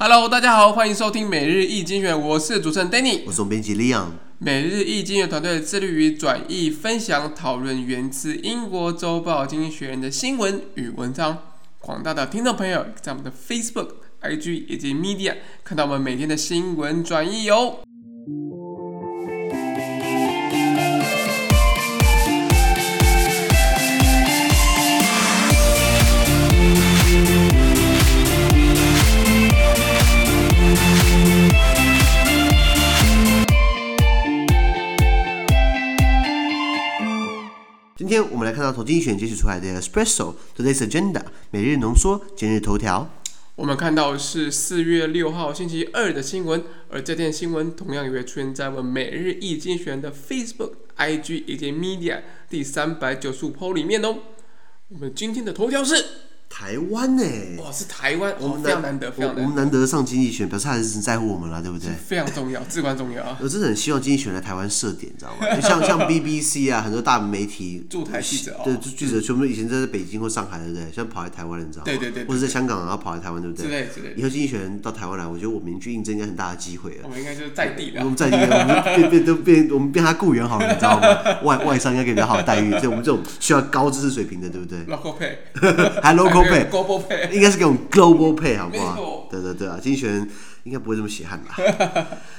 Hello，大家好，欢迎收听每日一精选，我是主持人 Danny，我是总编辑 Leon。每日一精选团队致力于转译、分享、讨论源自英国周报《经济学人》的新闻与文章。广大的听众朋友在我们的 Facebook、IG 以及 Media 看到我们每天的新闻转译哟。今今天我们来看到从经济学人截取出来的 Espresso Today's Agenda 每日浓缩今日头条。我们看到是四月六号星期二的新闻，而这件新闻同样也会出现在我们每日一精选的 Facebook、IG 以及 Media 第三百九十五 PO 里面哦。我们今天的头条是。台湾呢、欸？哇，是台湾，我们非常难得，非常难得。我们难得上经济学，表示还是很在乎我们了，对不对？非常重要，至关重要。我真的很希望经济学来台湾设点，你知道吗？像像 BBC 啊，很多大媒体驻台记者，对，记者全部以前在北京或上海，对不对？现在跑来台湾，你知道吗？对对对，或者在香港，然后跑来台湾，对不对？之类之类。以后经济学人到台湾来，我觉得我们去应征应该很大的机会了。我们应该就是在地的。我们在地的，我们变变都变，我们变他雇员好了，你知道吗？外外商应该给比较好的待遇，所以我们这种需要高知识水平的，对不对？Local pay，还 local pay，global pay。应该是给我们 global pay 好不好？对对对啊，经济学人应该不会这么血汗吧？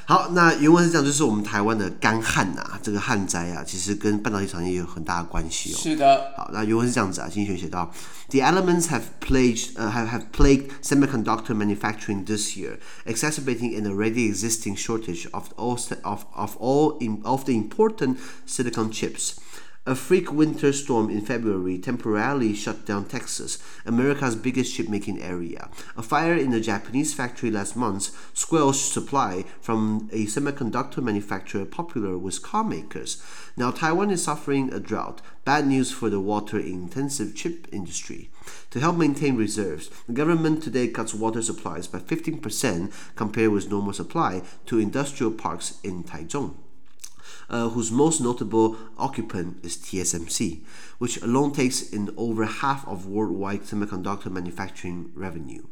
好，那原文是这样，就是我们台湾的干旱呐，这个旱灾啊，其实跟半导体产业有很大的关系哦。是的。好，那原文是这样子啊，经济学人写到，The elements have plagued, uh, have have plagued semiconductor manufacturing this year, exacerbating an already existing shortage of all of of all in of the important silicon chips. A freak winter storm in February temporarily shut down Texas, America's biggest chip-making area. A fire in a Japanese factory last month squelched supply from a semiconductor manufacturer popular with car makers. Now Taiwan is suffering a drought. Bad news for the water-intensive chip industry. To help maintain reserves, the government today cuts water supplies by 15% compared with normal supply to industrial parks in Taichung uh, whose most notable occupant is TSMC, which alone takes in over half of worldwide semiconductor manufacturing revenue.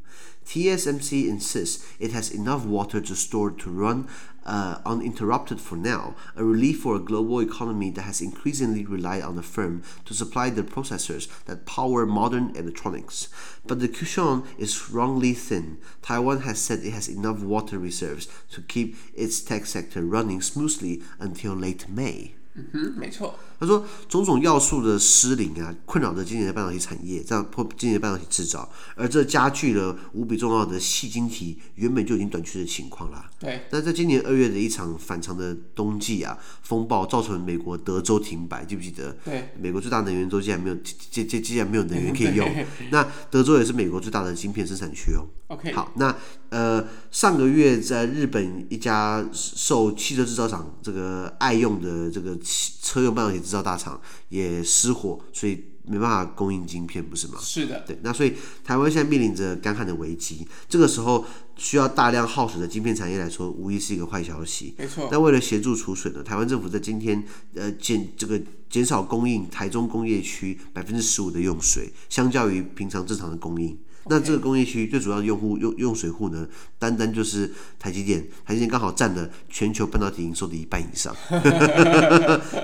TSMC insists it has enough water to store to run uh, uninterrupted for now, a relief for a global economy that has increasingly relied on the firm to supply the processors that power modern electronics. But the cushion is wrongly thin. Taiwan has said it has enough water reserves to keep its tech sector running smoothly until late May. 嗯哼，没错。 他说，种种要素的失灵啊，困扰着今年的半导体产业，这样破今年的半导体制造，而这加剧了无比重要的细晶体原本就已经短缺的情况啦。对。那在今年二月的一场反常的冬季啊，风暴造成美国德州停摆，记不记得？对。美国最大能源州竟然没有，竟竟竟然没有能源可以用。那德州也是美国最大的晶片生产区哦。OK。好，那呃，上个月在日本一家受汽车制造厂这个爱用的这个车用半导体制造大厂也失火，所以没办法供应晶片，不是吗？是的，对。那所以台湾现在面临着干旱的危机，这个时候需要大量耗水的晶片产业来说，无疑是一个坏消息。没错。那为了协助储水呢，台湾政府在今天呃减这个减少供应台中工业区百分之十五的用水，相较于平常正常的供应。那这个工业区最主要的用户用用水户呢，单单就是台积电，台积电刚好占了全球半导体营收的一半以上，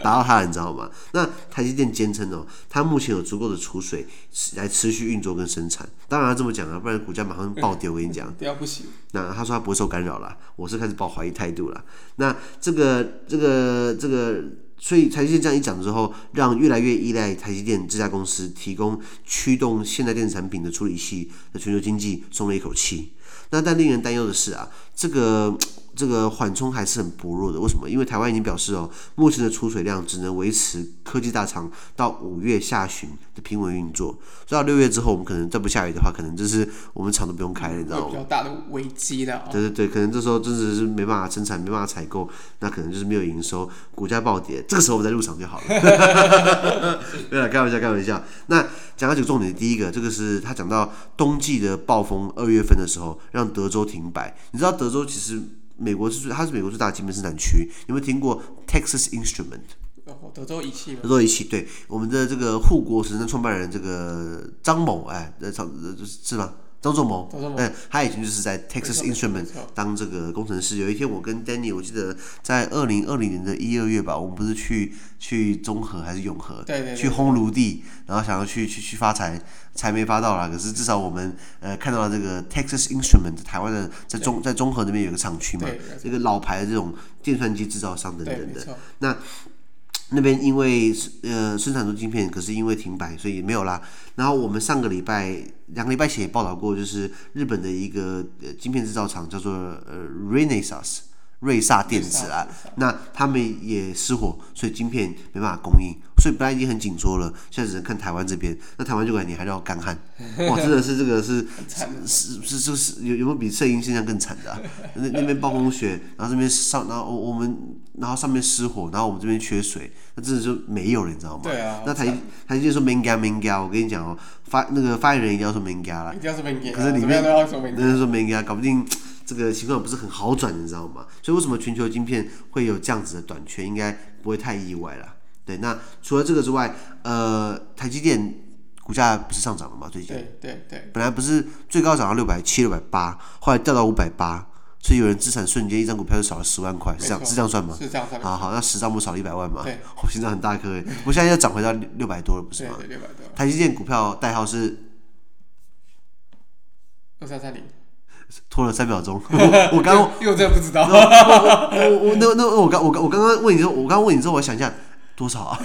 达到它，你知道吗？那台积电坚称哦，它目前有足够的储水来持续运作跟生产。当然他这么讲啊，不然股价马上暴跌。我跟你讲，跌不行。那他说他不会受干扰了，我是开始抱怀疑态度了。那这个这个这个。所以台积电这样一讲之后，让越来越依赖台积电这家公司提供驱动现代电子产品的处理器的全球经济松了一口气。那但令人担忧的是啊，这个。这个缓冲还是很薄弱的，为什么？因为台湾已经表示哦，目前的储水量只能维持科技大厂到五月下旬的平稳运作，所以到六月之后，我们可能再不下雨的话，可能就是我们厂都不用开了，你知道吗？比较大的危机了。对对对，可能这时候真的是没办法生产，没办法采购，那可能就是没有营收，股价暴跌，这个时候我们再入场就好了。对了，开玩笑，开玩笑。那讲到几个重点，第一个，这个是他讲到冬季的暴风，二月份的时候让德州停摆，你知道德州其实。美国是，它是美国最大的晶片生产区。有没有听过 Texas Instrument？哦，德州仪器。德州仪器，对，我们的这个护国神山创办人这个张某，哎，呃，是吗？张仲谋，嗯，他以前就是在 Texas Instrument 当这个工程师。有一天，我跟 Danny，我记得在二零二零年的一二月吧，我们不是去去中和还是永和，对对对去烘炉地，然后想要去去去发财，财没发到啦。可是至少我们呃看到了这个 Texas Instrument 台湾的在中在中和那边有个厂区嘛，这个老牌的这种计算机制造商等等的。那那边因为呃生产出晶片，可是因为停摆，所以没有啦。然后我们上个礼拜两个礼拜前也报道过，就是日本的一个呃晶片制造厂叫做呃 Renesas 瑞萨电子啊，那他们也失火，所以晶片没办法供应，所以本来已经很紧缩了，现在只能看台湾这边。那台湾就感觉还要干旱，哇，真的是这个是是是是是有有没有比摄影现象更惨的啊？那那边暴风雪，然后这边上，然后我我们然后上面失火，然后我们这边缺水，那真的就没有了，你知道吗？对啊。那台台积电说 manga manga，我跟你讲哦，发那个发言人一定要说 manga 了，一定要说 manga，可是里面人家说 manga，搞不定。这个情况不是很好转，你知道吗？所以为什么全球晶片会有这样子的短缺，应该不会太意外了。对，那除了这个之外，呃，台积电股价不是上涨了吗？最近对对对，本来不是最高涨到六百七、六百八，后来掉到五百八，所以有人资产瞬间一张股票就少了十万块，是这样是这样算吗？是这样算。好好，那十张不少了一百万嘛？对，我心脏很大颗诶，我现在又涨回到六百多了，不是吗？六百多。台积电股票代号是二三三零。拖了三秒钟，我我刚刚又真的不知道，我我那那我刚我刚我刚刚问你说，我刚刚问你之后，我想一下多少啊？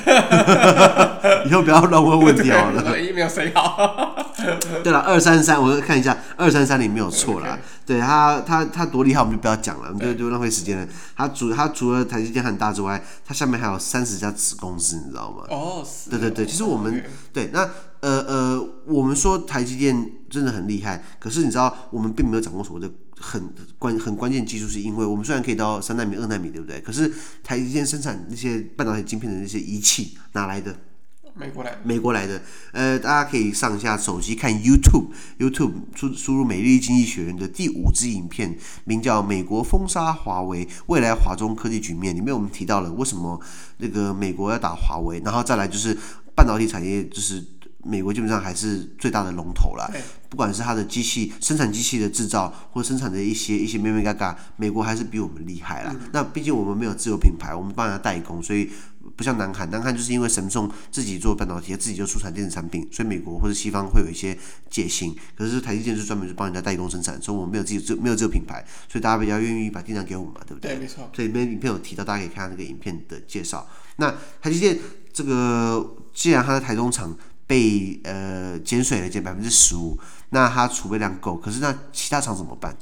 以后不要乱问问题好了。没有谁好。对了，二三三，我看一下，二三三零没有错啦。对他他他多厉害，我们就不要讲了，我们就就浪费时间了。他除他除了台积电很大之外，他下面还有三十家子公司，你知道吗？哦，对对对，其实我们对那。呃呃，我们说台积电真的很厉害，可是你知道，我们并没有掌握所谓的很关很关键技术，是因为我们虽然可以到三纳米、二纳米，对不对？可是台积电生产那些半导体晶片的那些仪器哪来的？美国来的。美国来的。呃，大家可以上一下手机看 YouTube，YouTube 输输入美丽经济学人的第五支影片，名叫《美国封杀华为，未来华中科技局面》，里面我们提到了为什么那个美国要打华为，然后再来就是半导体产业就是。美国基本上还是最大的龙头了，不管是它的机器生产机器的制造，或生产的一些一些咩咩嘎嘎，美国还是比我们厉害啦。嗯、那毕竟我们没有自有品牌，我们帮人家代工，所以不像南韩，南韩就是因为神送自己做半导体，自己就出产电子产品，所以美国或者西方会有一些戒心。可是台积电是专门是帮人家代工生产，所以我们没有自己没有这个品牌，所以大家比较愿意把订单给我们嘛，对不对？对，没错。所以里面影片有提到，大家可以看下那个影片的介绍。那台积电这个既然它在台中厂。被呃减水了，减百分之十五，那它储备量够，可是那其他厂怎么办？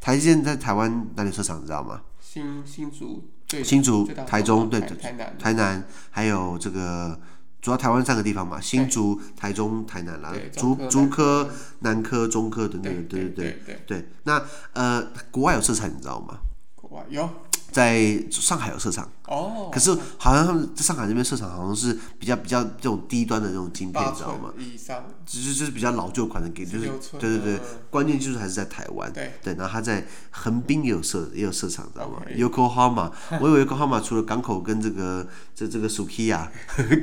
台积电在台湾哪里设厂，你知道吗？新新竹，新竹、台中，对，台南，台南，还有这个主要台湾三个地方嘛，新竹、台中、台南啦，竹竹科、南科、中科等等，对对对对对。那呃，国外有设厂，你知道吗？国外有。在上海有设厂哦，可是好像他们在上海这边设厂，好像是比较比较这种低端的这种晶片，你知道吗？以上，就是就是比较老旧款的，给就是对对对，关键技术还是在台湾。对对，然后他在横滨也有设也有设厂，知道吗？Yokohama，我以为 Yokohama 除了港口跟这个这这个 Sukiya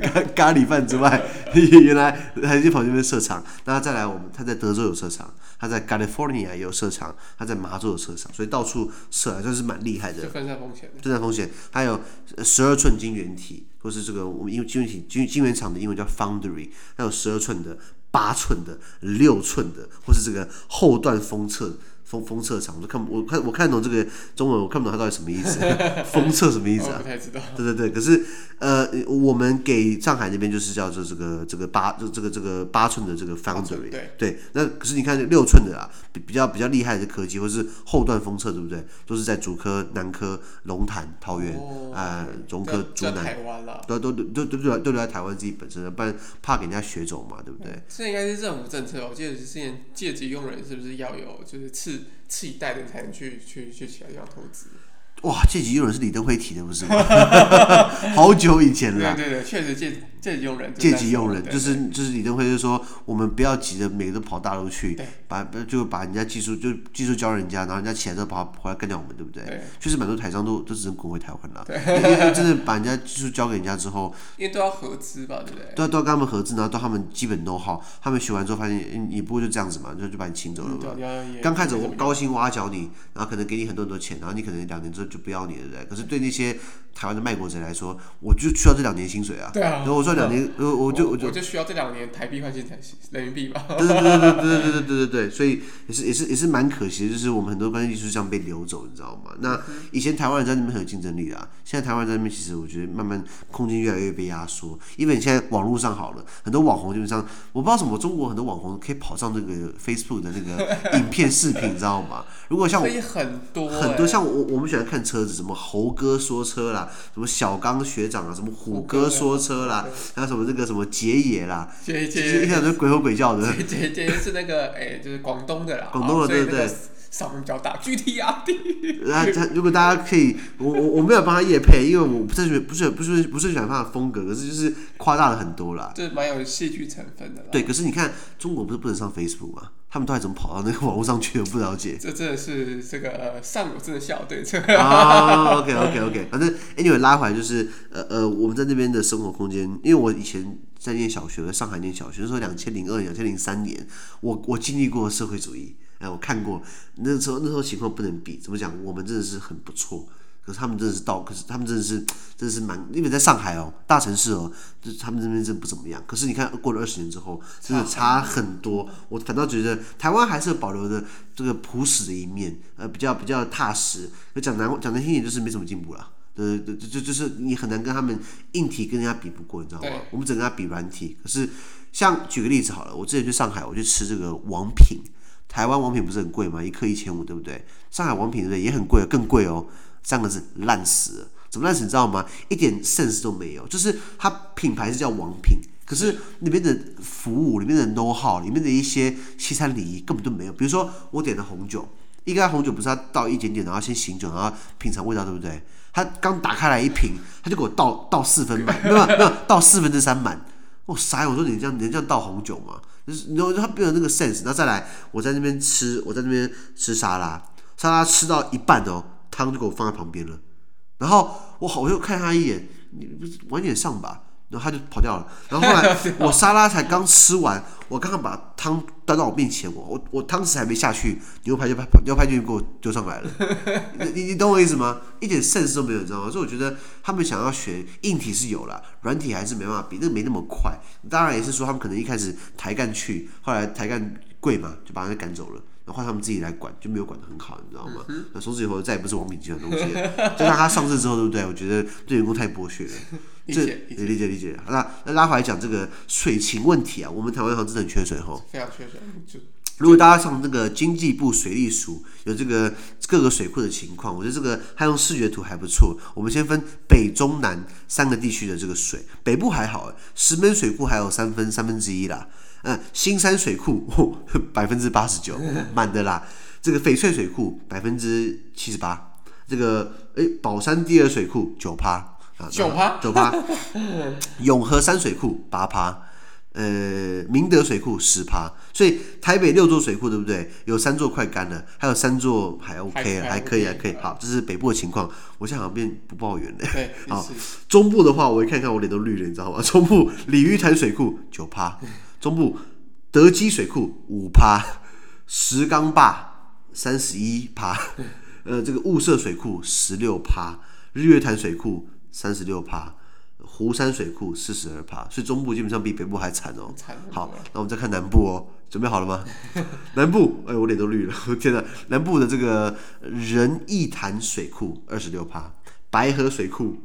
咖 咖喱饭之外，原来还是跑这边设厂。那再来，我们他在德州有设厂，他在 California 也有设厂，他在麻州有设厂，所以到处设，还算是蛮厉害的。分散风险，还有十二寸晶圆体，或是这个我们因为晶圆体晶晶圆厂的英文叫 foundry，还有十二寸的、八寸的、六寸的，或是这个后段封测。封 封测场，我都看我看我看懂这个中文，我看不懂它到底什么意思。封测什么意思啊？不太知道。对对对，可是呃，我们给上海那边就是叫做这个这个八这这个这个八寸的这个 foundry。对对。那可是你看六寸的啊，比比较比较厉害的科技，或是后段封测，对不对？都是在竹科、南科、龙潭、桃园啊、中科、竹南。都都都都都都留在台湾自己本身，不然怕给人家学走嘛，对不对？这应该是政府政策，我记得之前借机用人是不是要有就是次。次一代的才能去去去其他地方投资。哇，这集有人是李登辉提的，不是吗？好久以前了。对对对，确实戒戒急用人，借机用人就是就是李登辉就说，我们不要急着每个都跑大陆去，把就把人家技术就技术教人家，然后人家起来之后跑回来干掉我们，对不对？对。确实蛮多台商都都只能滚回台湾了。对。因为真的把人家技术教给人家之后，因为都要合资吧，对不对？都要都要跟他们合资，然后到他们基本 know how，他们学完之后发现，你不会就这样子嘛，就就把你请走了嘛。刚开始我高薪挖角你，然后可能给你很多很多钱，然后你可能两年之后就不要你了，对不对？可是对那些台湾的卖国贼来说，我就需要这两年薪水啊。对啊。然后我说两年，我我就我就我就需要这两年台币换现才行，人民币吧。对对对对对对对 对对对，所以也是也是也是蛮可惜的，就是我们很多关键技术这样被流走，你知道吗？那以前台湾人在那边很有竞争力啊，现在台湾在那边其实我觉得慢慢空间越来越被压缩，因为你现在网络上好了，很多网红基本上我不知道什么，中国很多网红可以跑上那个 Facebook 的那个 影片视频，你知道吗？如果像我很多很多像我我们喜欢看车子，什么猴哥说车啦，什么小刚学长啊，什么虎哥说车啦，还有什么这个什么杰野啦，杰杰，一看就鬼吼鬼叫的。杰杰是那个哎，就是广东的啦，广东的对不对，嗓门比较大，GTRD。那他如果大家可以，我我我没有帮他夜配，因为我不是不是不是不是喜欢他的风格，可是就是夸大了很多啦，这蛮有戏剧成分的。对，可是你看中国不是不能上 Facebook 吗？他们都还怎么跑到那个网络上去？我不了解。这真的是这个上有政效，对策啊，OK OK OK，反正 anyway 拉回来就是呃呃，我们在那边的生活空间，因为我以前在念小学，在上海念小学，那时候两千零二年、两千零三年，我我经历过社会主义，哎，我看过那时候那时候情况不能比，怎么讲？我们真的是很不错。可是他们真的是到，可是他们真的是，真的是蛮，因为在上海哦，大城市哦，就是他们这边真的不怎么样。可是你看，过了二十年之后，真的差很多。我反倒觉得台湾还是保留着这个朴实的一面，呃，比较比较踏实。讲难讲难听点，就是没什么进步了。对对对，就就是你很难跟他们硬体跟人家比不过，你知道吗？我们只能跟他比软体。可是像举个例子好了，我之前去上海，我去吃这个王品，台湾王品不是很贵吗？一克一千五，对不对？上海王品对不对？也很贵，更贵哦。三个字烂死了，怎么烂死？你知道吗？一点 sense 都没有。就是它品牌是叫王品，可是里面的服务、里面的 know how、里面的一些西餐礼仪根本都没有。比如说我点的红酒，一个红酒不是要倒一点点，然后先醒酒，然后品尝味道，对不对？他刚打开来一瓶，他就给我倒倒四分满，没有没有倒四分之三满。我傻，我说你这样你这样倒红酒吗？就是然后他变成那个 sense。然后再来，我在那边吃，我在那边吃沙拉，沙拉吃到一半哦。汤就给我放在旁边了，然后我好，我又看他一眼，你不是晚点上吧？然后他就跑掉了。然后后来 我沙拉才刚吃完，我刚刚把汤端到我面前，我我我汤匙还没下去，牛排就把牛排就给我丢上来了。你你懂我意思吗？一点 sense 都没有，你知道吗？所以我觉得他们想要学硬体是有了，软体还是没办法比，那个没那么快。当然也是说他们可能一开始抬干去，后来抬干贵嘛，就把人家赶走了。然后他们自己来管，就没有管得很好，你知道吗？那从此以后再也不是王品集团东西了。就当他上市之后，对不对？我觉得对员工太剥削了。理解，理解，理解，那那拉回来讲这个水情问题啊，我们台湾好像真的很缺水哈。非常缺水。就如果大家上那个经济部水利署有这个各个水库的情况，我觉得这个他用视觉图还不错。我们先分北中南三个地区的这个水，北部还好，石门水库还有三分三分之一啦。嗯，新山水库百分之八十九满的啦，这个翡翠水库百分之七十八，这个诶宝山第二水库九趴啊，九趴九趴，永和山水库八趴，呃明德水库十趴，所以台北六座水库对不对？有三座快干了，还有三座还 OK 还，还可以还可以，好，这是北部的情况。我现在好像变不抱怨了。好，中部的话，我一看看我脸都绿了，你知道吗？中部鲤鱼潭水库九趴。中部德基水库五趴，石冈坝三十一趴，呃，这个雾社水库十六趴，日月潭水库三十六趴，湖山水库四十二趴，所以中部基本上比北部还惨哦。好，那我们再看南部哦，准备好了吗？南部，哎，我脸都绿了，天哪！南部的这个仁义潭水库二十六趴，白河水库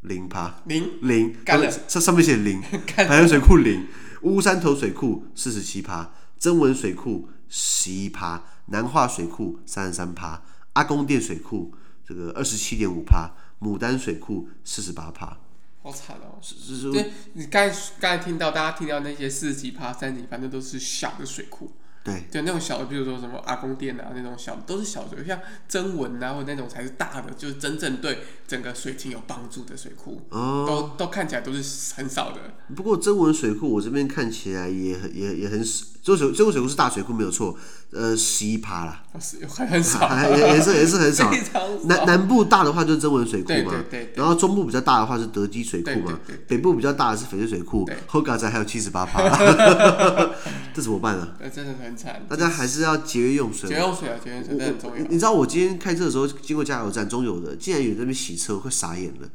零趴，零零干了，这上面写零，白河水库零。乌山头水库四十七趴，曾文水库十一趴，南化水库三十三趴，阿公店水库这个二十七点五趴，牡丹水库四十八帕。好惨哦！是是是，对，你刚才刚才听到大家听到那些四十几帕、三十几趴，那都是小的水库。对，就那种小的，比如说什么阿公店啊那种小，都是小水库，像真文啊或那种才是大的，就是真正对整个水情有帮助的水库，哦，都都看起来都是很少的。不过真文水库我这边看起来也也也很少，这水这个水库是大水库没有错，呃，十一趴啦，很少，还 也也是也是很少。南南部大的话就是曾文水库嘛，对对对对，然后中部比较大的话是德基水库嘛，北部比较大的是翡翠水库，后嘎仔还有七十八趴，这怎么办呢？真的很惨。大家还是要节约用水，节约用水啊，节用水很重要。你知道我今天开车的时候经过加油站，中油的竟然有人在那边洗车，我快傻眼了。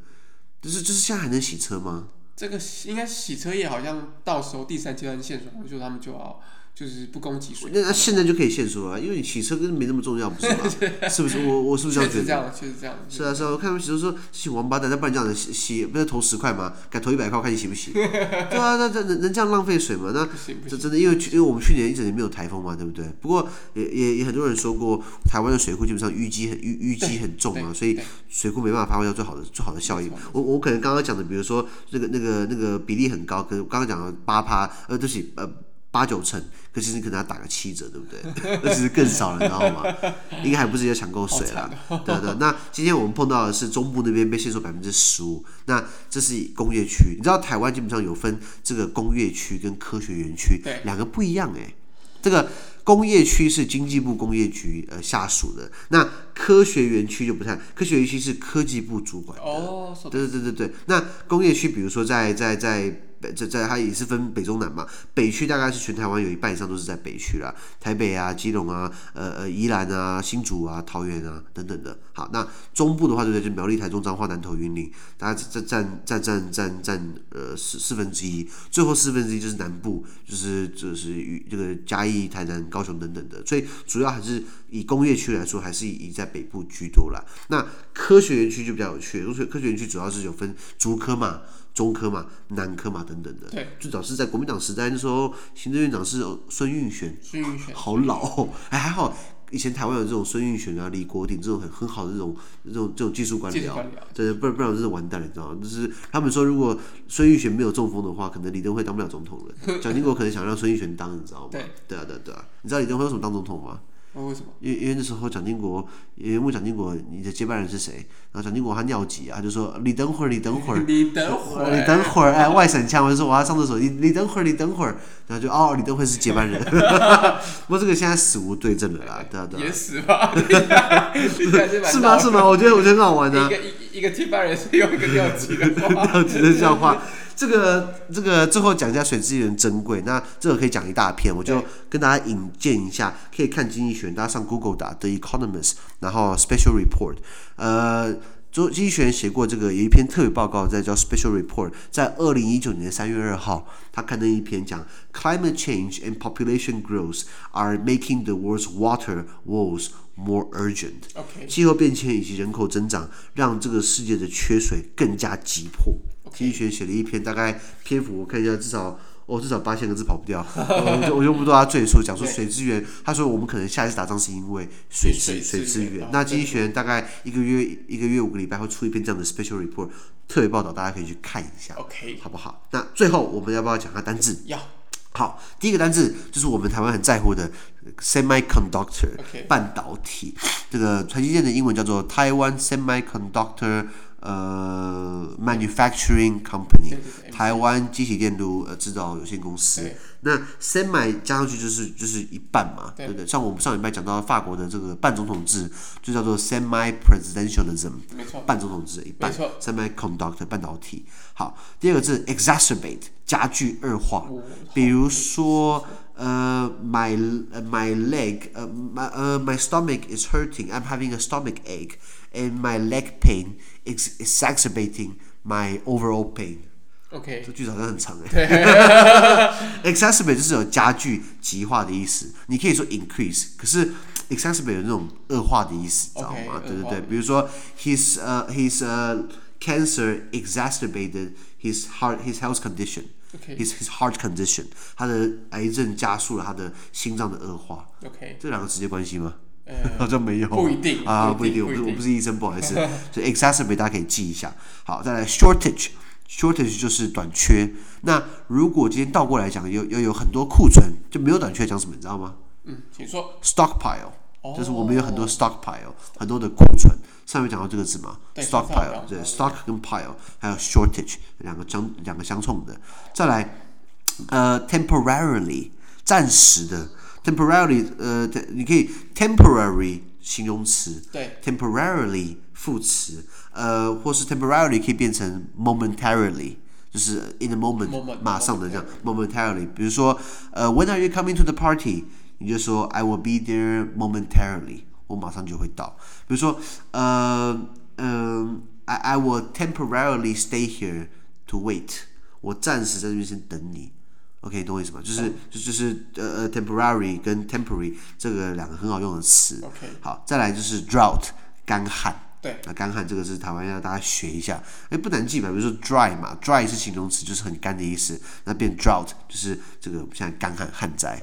就是就是现在还能洗车吗？这个应该洗车业好像到时候第三阶段限水，就他们就要。就是不供给水，那那现在就可以限速了，因为你洗车根本没那么重要，不是吗？是不是？我我是不是这样觉得？确实这样，确实这样。是啊是啊，我看他们洗车说洗王八蛋，那不然这样子洗洗，不是投十块吗？改投一百块，我看你洗不洗？对啊，那这能能这样浪费水吗？那这真的，因为因为我们去年一整年没有台风嘛，对不对？不过也也也很多人说过，台湾的水库基本上淤积很淤淤积很重啊，所以水库没办法发挥到最好的最好的效益。我我可能刚刚讲的，比如说那个那个那个比例很高，可是刚刚讲的八趴，呃，对不起，呃。八九成，可是你可能要打个七折，对不对？那其实更少了，你知道吗？应该还不是要抢购水啦。对对。那今天我们碰到的是中部那边被限缩百分之十五，那这是工业区。你知道台湾基本上有分这个工业区跟科学园区，两个不一样哎。这个工业区是经济部工业局呃下属的，那科学园区就不太，科学园区是科技部主管的。哦，对对对对对。那工业区，比如说在在在。在在它也是分北中南嘛，北区大概是全台湾有一半以上都是在北区啦，台北啊、基隆啊、呃呃宜兰啊、新竹啊、桃园啊等等的。好，那中部的话对不对？就苗栗、台中、彰化、南投、云林，大概占占占占占占呃四四分之一，最后四分之一就是南部，就是就是与这个嘉义、台南、高雄等等的。所以主要还是以工业区来说，还是以在北部居多啦。那科学园区就比较有趣，科学科学园区主要是有分竹科嘛。中科嘛，南科嘛，等等的。对，最早是在国民党时代那时候，行政院长是孙运璇。孙运璇，好老哦，哎，还好，以前台湾有这种孙运璇啊、李国鼎这种很很好的这种这种这种技术官僚。对，不然不然真是完蛋了，你知道吗？就是他们说，如果孙运璇没有中风的话，可能李登辉当不了总统了。蒋经国可能想让孙运璇当，你知道吗？对，对啊，对啊，对啊。你知道李登辉为什么当总统吗？为什么？因为因为那时候蒋经国，因为问蒋经国你的接班人是谁？然后蒋经国他尿急啊，他就说你等会儿，你等会儿，你等会儿，你等会儿，哎，外省腔，我就说我要上厕所，你你等会儿，你等会儿，然后就哦，你等会儿是接班人。不过这个现在死无对证了啦，对啊对啊。也死吧？是吗？是吗？我觉得我觉得很好玩啊。一个一一个接班人是用一个尿急的尿急的笑话。这个这个最后讲一下水资源珍贵，那这个可以讲一大片，我就跟大家引荐一下，可以看经济学，大家上 Google 打 The Economist，然后 Special Report，呃，周经济学写过这个有一篇特别报告，在叫 Special Report，在二零一九年三月二号，他刊登一篇讲 Climate change and population growth are making the world's water woes more urgent。气候变迁以及人口增长让这个世界的缺水更加急迫。经济学写了一篇，大概篇幅我看一下，至少哦，至少八千个字跑不掉。我就我就不多他赘述，讲说水资源。他说我们可能下一次打仗是因为水水水资源。那经济学大概一个月一个月五个礼拜会出一篇这样的 special report 特别报道，大家可以去看一下，OK，好不好？那最后我们要不要讲下单字？要。好，第一个单字就是我们台湾很在乎的 semiconductor 半导体。这个台积电的英文叫做台湾 semiconductor。呃，manufacturing company，台湾机器电路呃制造有限公司。那 semi 加上去就是就是一半嘛，对不对？像我们上礼拜讲到法国的这个半总统制，就叫做 semi presidentialism，没错，半总统制一半，semiconductor 半导体。好，第二个字 exacerbate 加剧恶化，比如说呃，my my leg 呃，my 呃，my stomach is hurting, I'm having a stomach ache, and my leg pain is exacerbating my overall pain。OK，这句子好像很长哎。exacerbate 就是有加剧、极化的意思。你可以说 increase，可是 exacerbate 有那种恶化的意思，知道吗？对对对，比如说 his 呃 his 呃 cancer exacerbated his heart his health condition。his his heart condition，他的癌症加速了他的心脏的恶化。OK，这两个直接关系吗？ 好像没有。不一定啊，不一定。我不是我不是医生，不好意思。所以 exacerbate 大家可以记一下。好，再来 shortage。Shortage 就是短缺。那如果今天倒过来讲，有有有很多库存，就没有短缺，讲什么？你知道吗？嗯，请说。stockpile，、哦、就是我们有很多 stockpile，很多的库存。上面讲到这个字嘛，stockpile，对，stock 跟 pile，还有 shortage 两个相两个相冲的。再来，呃，temporarily，暂时的 ，temporarily，呃，你可以 temporary 形容词，对，temporarily 副词，呃，或是 temporarily 可以变成 momentarily，就是 in a moment，, moment 马上的这样 momentarily。比如说，呃，when are you coming to the party？你就说 I will be there momentarily。我马上就会到。比如说，呃，嗯、呃、，I I will temporarily stay here to wait。我暂时在这边先等你。 OK，懂我意思吗？就是、嗯、就就是呃呃，temporary 跟 temporary 这个两个很好用的词。OK，好，再来就是 drought，干旱。对，那干旱这个是台湾要大家学一下。哎，不难记吧？比如说 dry 嘛，dry 是形容词，就是很干的意思。那变 drought 就是这个现在干旱旱灾。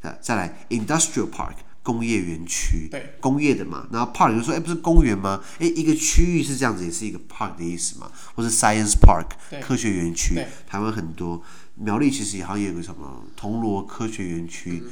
啊，再来 industrial park。工业园区，对，工业的嘛，然后 park 就说，哎，不是公园吗？哎，一个区域是这样子，也是一个 park 的意思嘛，或是 science park，科学园区，台湾很多，苗栗其实也好像有个什么铜锣科学园区。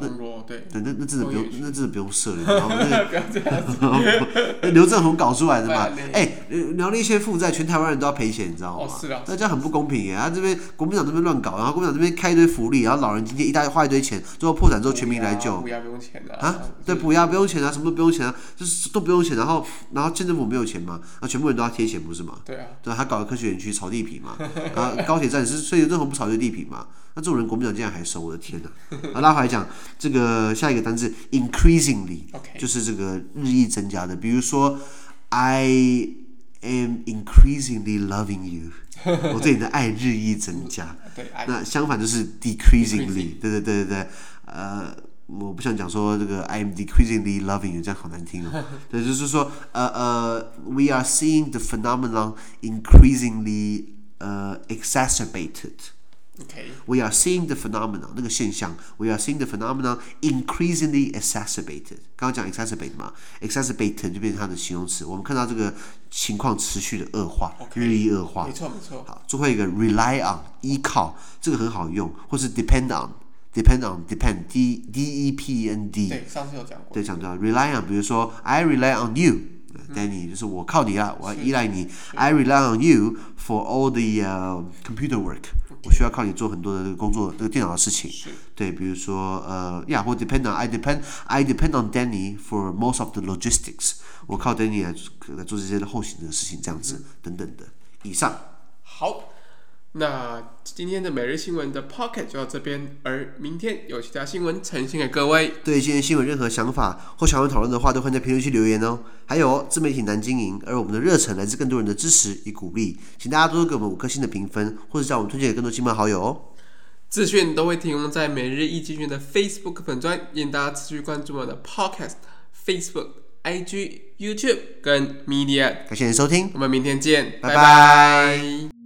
嗯铜锣对，对，那那真的不用，那真的不用设了，然后那个 刘正宏搞出来的嘛。哎，苗栗县负债，全台湾人都要赔钱，你知道吗？是啊。那这样很不公平耶！他这边国民党这边乱搞，然后国民党这边开一堆福利，然后老人今天一大花一堆钱，最后破产之后全民来救。补牙不用钱的啊？对，补牙不用钱啊，什么都不用钱啊，就是都不用钱。然后，然后县政府没有钱嘛，那全部人都要贴钱，不是吗？对啊。对，他搞个科学园区炒地皮嘛，然后高铁站是，所以刘正宏不炒这地皮嘛？那这种人国民党竟然还收，我的天哪！啊，拉回来讲这个下一个单字 increasingly，Okay. 就是这个日益增加的。比如说，I am increasingly loving you，我对你的爱日益增加。那相反就是 decreasingly，对对对对对。呃，我不想讲说这个 I am decreasingly loving you，这样好难听哦。对，就是说，呃呃，we are seeing the phenomenon increasingly 呃 exacerbated。Okay. We are seeing the phenomenon 那个现象，We are seeing the phenomenon increasingly exacerbated。刚刚讲 exacerbate 嘛，exacerbated 就变成它的形容词。我们看到这个情况持续的恶化，okay. 日益恶化。没错没错。好，最后一个 rely on 依靠，这个很好用，或是 depend on，depend on，depend d d e p e n d。对，上次有讲过。对，讲到 rely on，比如说 I rely on you，Danny，、嗯、就是我靠你啊，我要依赖你。I rely on you for all the、uh, computer work。我需要靠你做很多的这个工作，这个电脑的事情。对，比如说呃，，Yeah，，或 depend on I depend I depend on Danny for most of the logistics。我靠 Danny 来来做这些后勤的事情，这样子、嗯、等等的。以上。好。那今天的每日新闻的 Pocket 就到这边，而明天有其他新闻呈现给各位。对今天新闻任何想法或想要讨论的话，都欢迎在评论区留言哦。还有自媒体难经营，而我们的热忱来自更多人的支持与鼓励，请大家多多给我们五颗星的评分，或者将我们推荐给更多亲朋好友哦。资讯都会提供在每日一资讯的 Facebook 粉专，请大家持续关注我们的 Podcast、Facebook、IG、YouTube 跟 Media。感谢您收听，我们明天见，拜拜。拜拜。